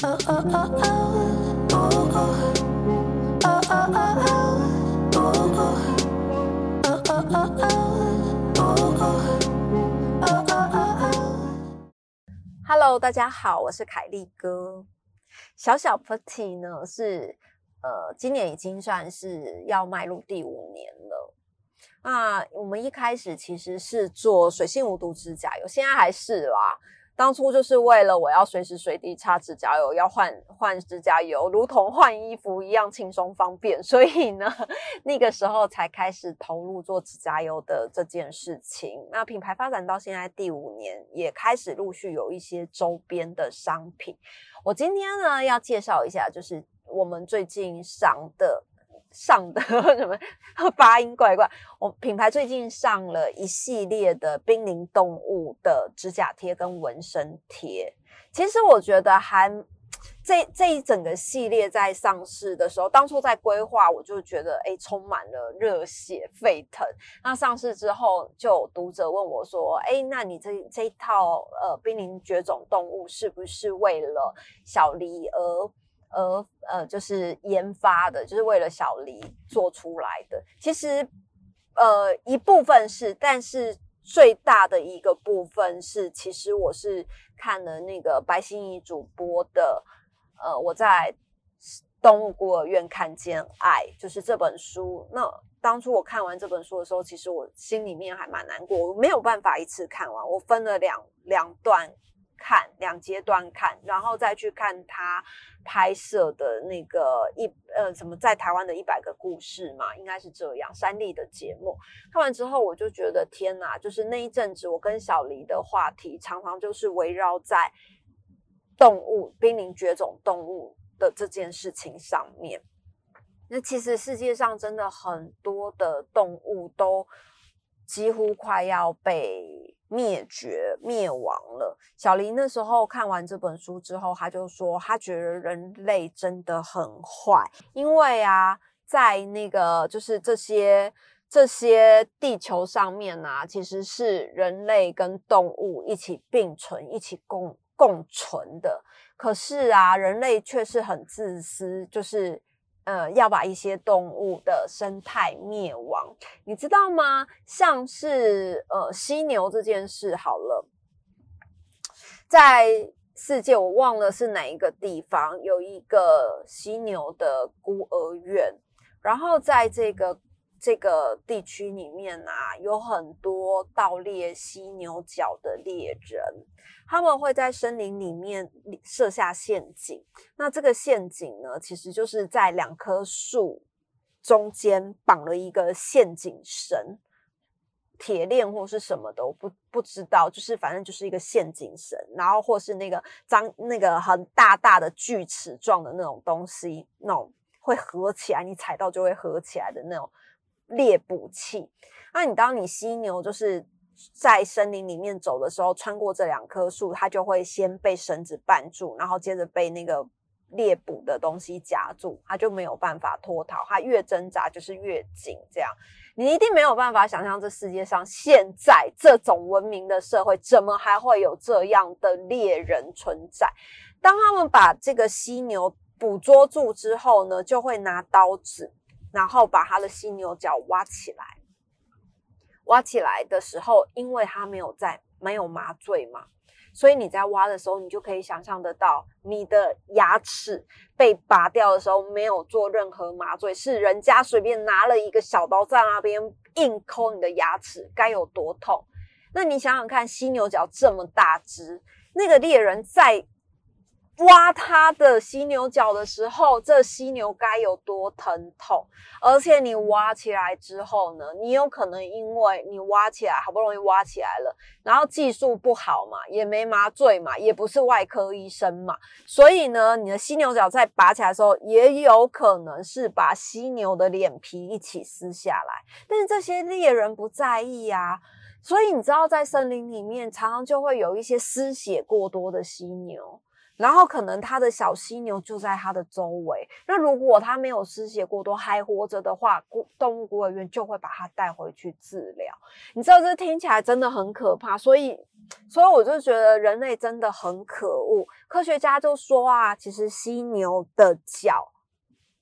Hello，大家好，我是凯丽哥。小小 Putty 呢是呃，今年已经算是要迈入第五年了。那我们一开始其实是做水性无毒指甲油，现在还是啦。当初就是为了我要随时随地擦指甲油，要换换指甲油，如同换衣服一样轻松方便，所以呢，那个时候才开始投入做指甲油的这件事情。那品牌发展到现在第五年，也开始陆续有一些周边的商品。我今天呢要介绍一下，就是我们最近上的。上的 什么发音怪怪？我品牌最近上了一系列的濒临动物的指甲贴跟纹身贴。其实我觉得还这这一整个系列在上市的时候，当初在规划，我就觉得哎，充满了热血沸腾。那上市之后，就有读者问我说：“哎，那你这这一套呃濒临绝种动物是不是为了小黎而？”而呃，就是研发的，就是为了小黎做出来的。其实，呃，一部分是，但是最大的一个部分是，其实我是看了那个白心怡主播的，呃，我在动物孤儿院看见爱，就是这本书。那当初我看完这本书的时候，其实我心里面还蛮难过，我没有办法一次看完，我分了两两段。看两阶段看，然后再去看他拍摄的那个一呃什么在台湾的一百个故事嘛，应该是这样。三立的节目看完之后，我就觉得天哪，就是那一阵子我跟小黎的话题常常就是围绕在动物濒临绝种动物的这件事情上面。那其实世界上真的很多的动物都几乎快要被。灭绝灭亡了。小林那时候看完这本书之后，他就说，他觉得人类真的很坏，因为啊，在那个就是这些这些地球上面啊，其实是人类跟动物一起并存、一起共共存的。可是啊，人类却是很自私，就是。呃，要把一些动物的生态灭亡，你知道吗？像是呃犀牛这件事，好了，在世界我忘了是哪一个地方有一个犀牛的孤儿院，然后在这个这个地区里面啊，有很多盗猎犀牛角的猎人。他们会在森林里面设下陷阱，那这个陷阱呢，其实就是在两棵树中间绑了一个陷阱绳，铁链或是什么的，我不不知道，就是反正就是一个陷阱绳，然后或是那个张那个很大大的锯齿状的那种东西，那种会合起来，你踩到就会合起来的那种猎捕器。那你当你犀牛就是。在森林里面走的时候，穿过这两棵树，它就会先被绳子绊住，然后接着被那个猎捕的东西夹住，它就没有办法脱逃。它越挣扎就是越紧，这样你一定没有办法想象，这世界上现在这种文明的社会，怎么还会有这样的猎人存在？当他们把这个犀牛捕捉住之后呢，就会拿刀子，然后把它的犀牛角挖起来。挖起来的时候，因为它没有在没有麻醉嘛，所以你在挖的时候，你就可以想象得到，你的牙齿被拔掉的时候，没有做任何麻醉，是人家随便拿了一个小刀在那边硬抠你的牙齿，该有多痛？那你想想看，犀牛角这么大只，那个猎人在。挖它的犀牛角的时候，这犀牛该有多疼痛？而且你挖起来之后呢，你有可能因为你挖起来好不容易挖起来了，然后技术不好嘛，也没麻醉嘛，也不是外科医生嘛，所以呢，你的犀牛角在拔起来的时候，也有可能是把犀牛的脸皮一起撕下来。但是这些猎人不在意啊，所以你知道，在森林里面常常就会有一些失血过多的犀牛。然后可能他的小犀牛就在它的周围。那如果它没有失血过多还活着的话，动物孤儿院就会把它带回去治疗。你知道这听起来真的很可怕，所以所以我就觉得人类真的很可恶。科学家就说啊，其实犀牛的角，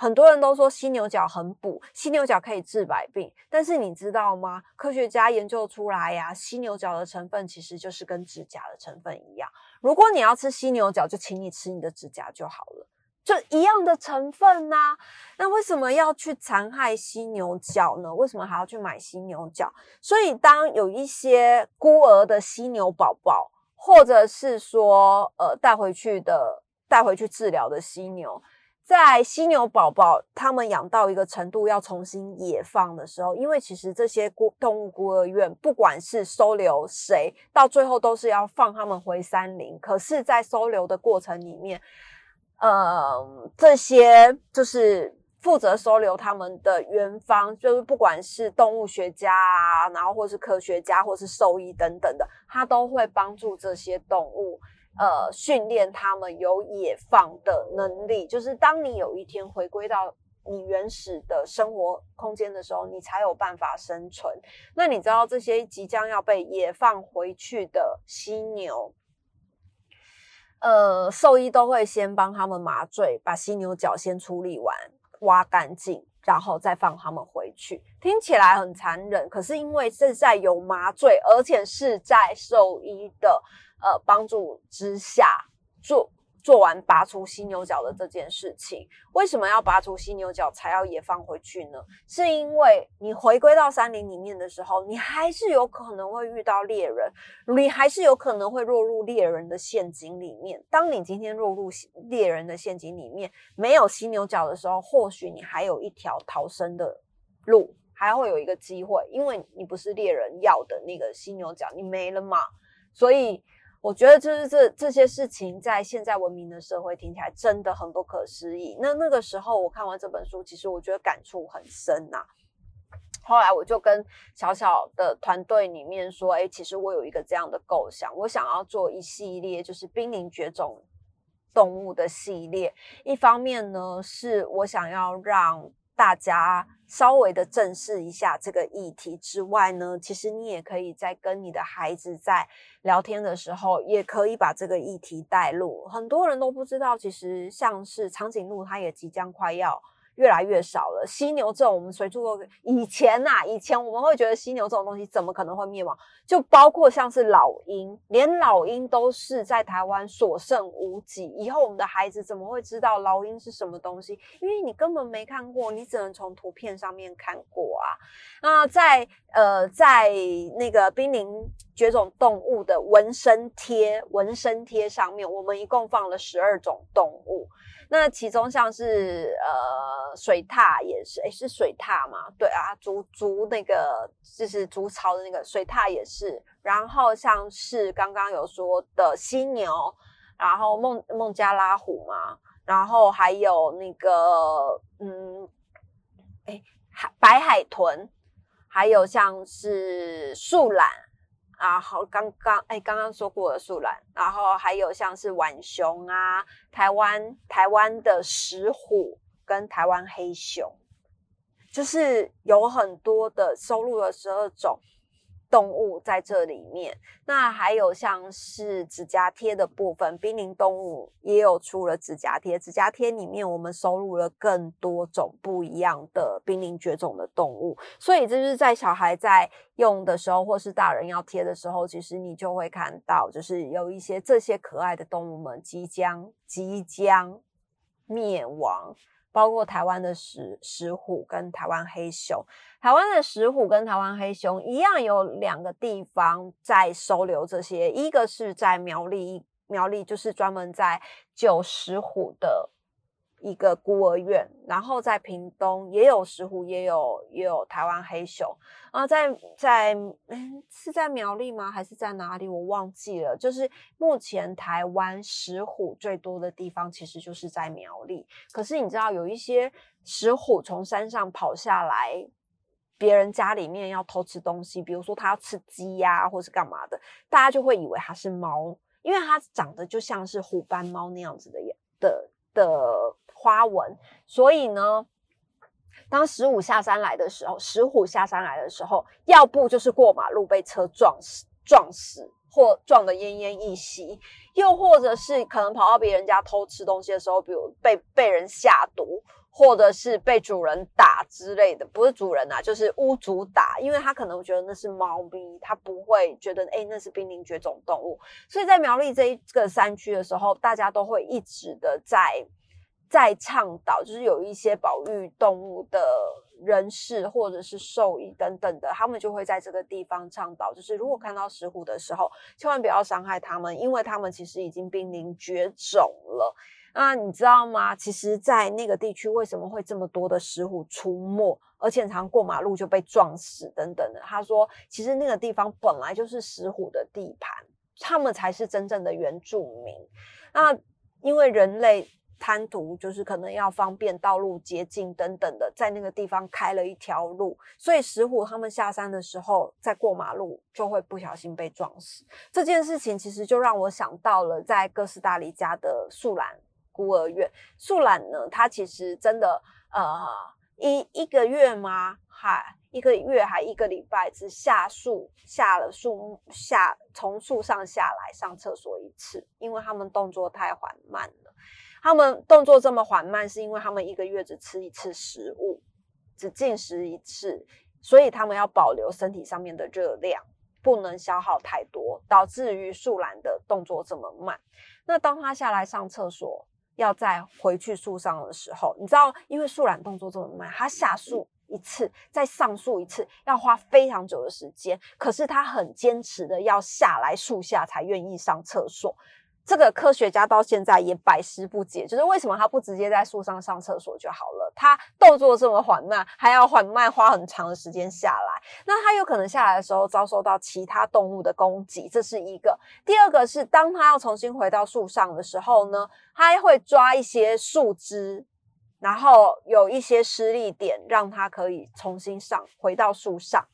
很多人都说犀牛角很补，犀牛角可以治百病。但是你知道吗？科学家研究出来呀，犀牛角的成分其实就是跟指甲的成分一样。如果你要吃犀牛角，就请你吃你的指甲就好了。就一样的成分呐，那为什么要去残害犀牛角呢？为什么还要去买犀牛角？所以当有一些孤儿的犀牛宝宝，或者是说呃带回去的带回去治疗的犀牛，在犀牛宝宝他们养到一个程度要重新野放的时候，因为其实这些孤动物孤儿院不管是收留谁，到最后都是要放他们回山林。可是，在收留的过程里面，呃，这些就是负责收留他们的园方，就是不管是动物学家啊，然后或是科学家，或是兽医等等的，他都会帮助这些动物，呃，训练他们有野放的能力。就是当你有一天回归到你原始的生活空间的时候，你才有办法生存。那你知道这些即将要被野放回去的犀牛？呃，兽医都会先帮他们麻醉，把犀牛角先处理完，挖干净，然后再放他们回去。听起来很残忍，可是因为是在有麻醉，而且是在兽医的呃帮助之下做。做完拔除犀牛角的这件事情，为什么要拔出犀牛角才要野放回去呢？是因为你回归到山林里面的时候，你还是有可能会遇到猎人，你还是有可能会落入猎人的陷阱里面。当你今天落入猎人的陷阱里面，没有犀牛角的时候，或许你还有一条逃生的路，还会有一个机会，因为你不是猎人要的那个犀牛角，你没了嘛，所以。我觉得就是这这些事情，在现在文明的社会听起来真的很不可思议。那那个时候我看完这本书，其实我觉得感触很深呐。后来我就跟小小的团队里面说：“哎，其实我有一个这样的构想，我想要做一系列就是濒临绝种动物的系列。一方面呢，是我想要让。”大家稍微的正视一下这个议题之外呢，其实你也可以在跟你的孩子在聊天的时候，也可以把这个议题带入。很多人都不知道，其实像是长颈鹿，它也即将快要。越来越少了。犀牛这种我们随处都以前呐，以前我们会觉得犀牛这种东西怎么可能会灭亡？就包括像是老鹰，连老鹰都是在台湾所剩无几。以后我们的孩子怎么会知道老鹰是什么东西？因为你根本没看过，你只能从图片上面看过啊。那在呃，在那个濒临绝种动物的纹身贴、纹身贴上面，我们一共放了十二种动物。那其中像是呃水獭也是，诶是水獭吗？对啊，竹竹那个就是竹巢的那个水獭也是。然后像是刚刚有说的犀牛，然后孟孟加拉虎嘛，然后还有那个嗯，哎海白海豚，还有像是树懒。啊，好刚刚哎，刚刚说过的树懒，然后还有像是浣熊啊，台湾台湾的石虎跟台湾黑熊，就是有很多的收录了十二种。动物在这里面，那还有像是指甲贴的部分，濒临动物也有出了指甲贴。指甲贴里面我们收录了更多种不一样的濒临绝种的动物，所以这就是在小孩在用的时候，或是大人要贴的时候，其实你就会看到，就是有一些这些可爱的动物们即将即将灭亡。包括台湾的石石虎跟台湾黑熊，台湾的石虎跟台湾黑熊一样，有两个地方在收留这些，一个是在苗栗，苗栗就是专门在救石虎的。一个孤儿院，然后在屏东也有石虎，也有也有台湾黑熊啊，在在嗯是在苗栗吗？还是在哪里？我忘记了。就是目前台湾石虎最多的地方，其实就是在苗栗。可是你知道，有一些石虎从山上跑下来，别人家里面要偷吃东西，比如说它要吃鸡呀，或是干嘛的，大家就会以为它是猫，因为它长得就像是虎斑猫那样子的的的。花纹，所以呢，当石虎下山来的时候，石虎下山来的时候，要不就是过马路被车撞死，撞死，或撞得奄奄一息，又或者是可能跑到别人家偷吃东西的时候，比如被被人下毒，或者是被主人打之类的，不是主人啊，就是屋主打，因为他可能觉得那是猫咪，他不会觉得哎那是濒临绝种动物，所以在苗栗这一个山区的时候，大家都会一直的在在倡导，就是有一些保育动物的。人士或者是兽医等等的，他们就会在这个地方倡导，就是如果看到石虎的时候，千万不要伤害它们，因为它们其实已经濒临绝种了。那你知道吗？其实，在那个地区为什么会这么多的石虎出没，而且常过马路就被撞死等等的？他说，其实那个地方本来就是石虎的地盘，他们才是真正的原住民。那因为人类。贪图就是可能要方便道路捷径等等的，在那个地方开了一条路，所以石虎他们下山的时候，在过马路就会不小心被撞死。这件事情其实就让我想到了在哥斯达黎加的树懒孤儿院。树懒呢，它其实真的呃一一个月吗？还一个月还一个礼拜，只下树下了树下从树上下来上厕所一次，因为他们动作太缓慢了。他们动作这么缓慢，是因为他们一个月只吃一次食物，只进食一次，所以他们要保留身体上面的热量，不能消耗太多，导致于树懒的动作这么慢。那当他下来上厕所，要再回去树上的时候，你知道，因为树懒动作这么慢，他下树一次，再上树一次，要花非常久的时间。可是他很坚持的要下来树下才愿意上厕所。这个科学家到现在也百思不解，就是为什么他不直接在树上上厕所就好了？他动作这么缓慢，还要缓慢花很长的时间下来，那他有可能下来的时候遭受到其他动物的攻击，这是一个。第二个是，当他要重新回到树上的时候呢，他会抓一些树枝，然后有一些施力点，让他可以重新上回到树上。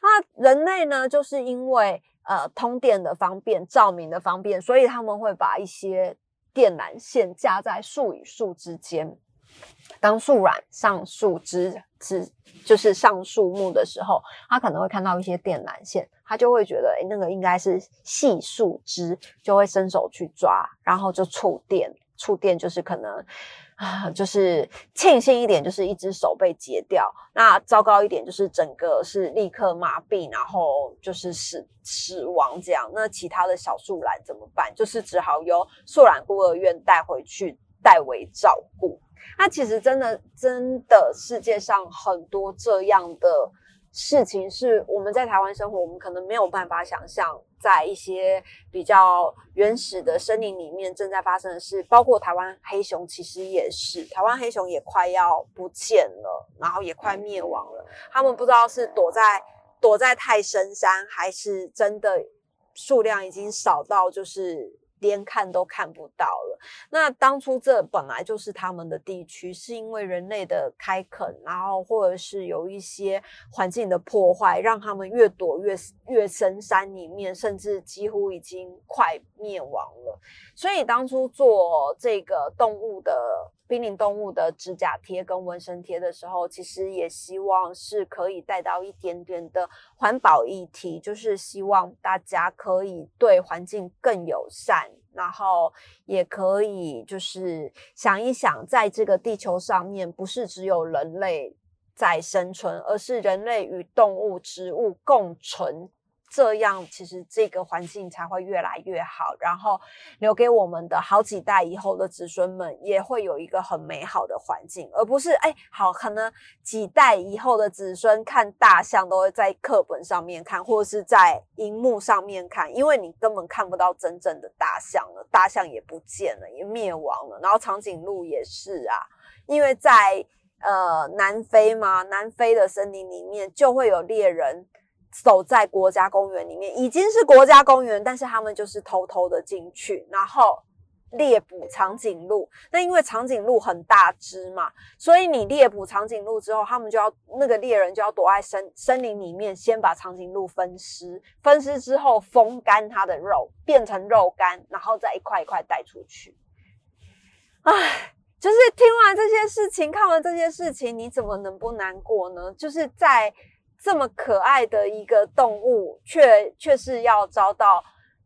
那人类呢，就是因为。呃，通电的方便，照明的方便，所以他们会把一些电缆线架在树与树之间。当树软上树枝枝，就是上树木的时候，他可能会看到一些电缆线，他就会觉得，哎，那个应该是细树枝，就会伸手去抓，然后就触电。触电就是可能。啊，就是庆幸一点，就是一只手被截掉；那糟糕一点，就是整个是立刻麻痹，然后就是死死亡这样。那其他的小树懒怎么办？就是只好由树懒孤儿院带回去代为照顾。那其实真的真的世界上很多这样的。事情是我们在台湾生活，我们可能没有办法想象，在一些比较原始的森林里面正在发生的事，包括台湾黑熊，其实也是台湾黑熊也快要不见了，然后也快灭亡了。他们不知道是躲在躲在太深山，还是真的数量已经少到就是。连看都看不到了。那当初这本来就是他们的地区，是因为人类的开垦，然后或者是有一些环境的破坏，让他们越躲越越深山里面，甚至几乎已经快灭亡了。所以当初做这个动物的濒临动物的指甲贴跟纹身贴的时候，其实也希望是可以带到一点点的环保议题，就是希望大家可以对环境更友善，然后也可以就是想一想，在这个地球上面，不是只有人类在生存，而是人类与动物、植物共存。这样其实这个环境才会越来越好，然后留给我们的好几代以后的子孙们也会有一个很美好的环境，而不是哎，好可能几代以后的子孙看大象都会在课本上面看，或者是在荧幕上面看，因为你根本看不到真正的大象了，大象也不见了，也灭亡了。然后长颈鹿也是啊，因为在呃南非嘛，南非的森林里面就会有猎人。走在国家公园里面，已经是国家公园，但是他们就是偷偷的进去，然后猎捕长颈鹿。那因为长颈鹿很大只嘛，所以你猎捕长颈鹿之后，他们就要那个猎人就要躲在森森林里面，先把长颈鹿分尸，分尸之后风干它的肉，变成肉干，然后再一块一块带出去。唉，就是听完这些事情，看完这些事情，你怎么能不难过呢？就是在。这么可爱的一个动物，却却是要遭到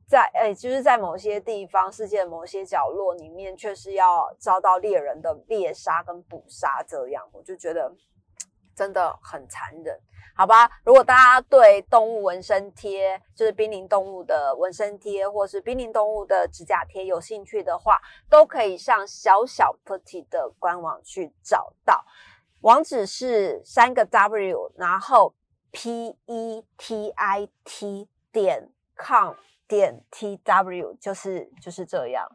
在哎，就是在某些地方，世界某些角落里面，却是要遭到猎人的猎杀跟捕杀，这样我就觉得真的很残忍，好吧？如果大家对动物纹身贴，就是濒临动物的纹身贴，或是濒临动物的指甲贴有兴趣的话，都可以上小小 Putty 的官网去找到，网址是三个 W，然后 P E T I T 点 com。点 T W 就是就是这样。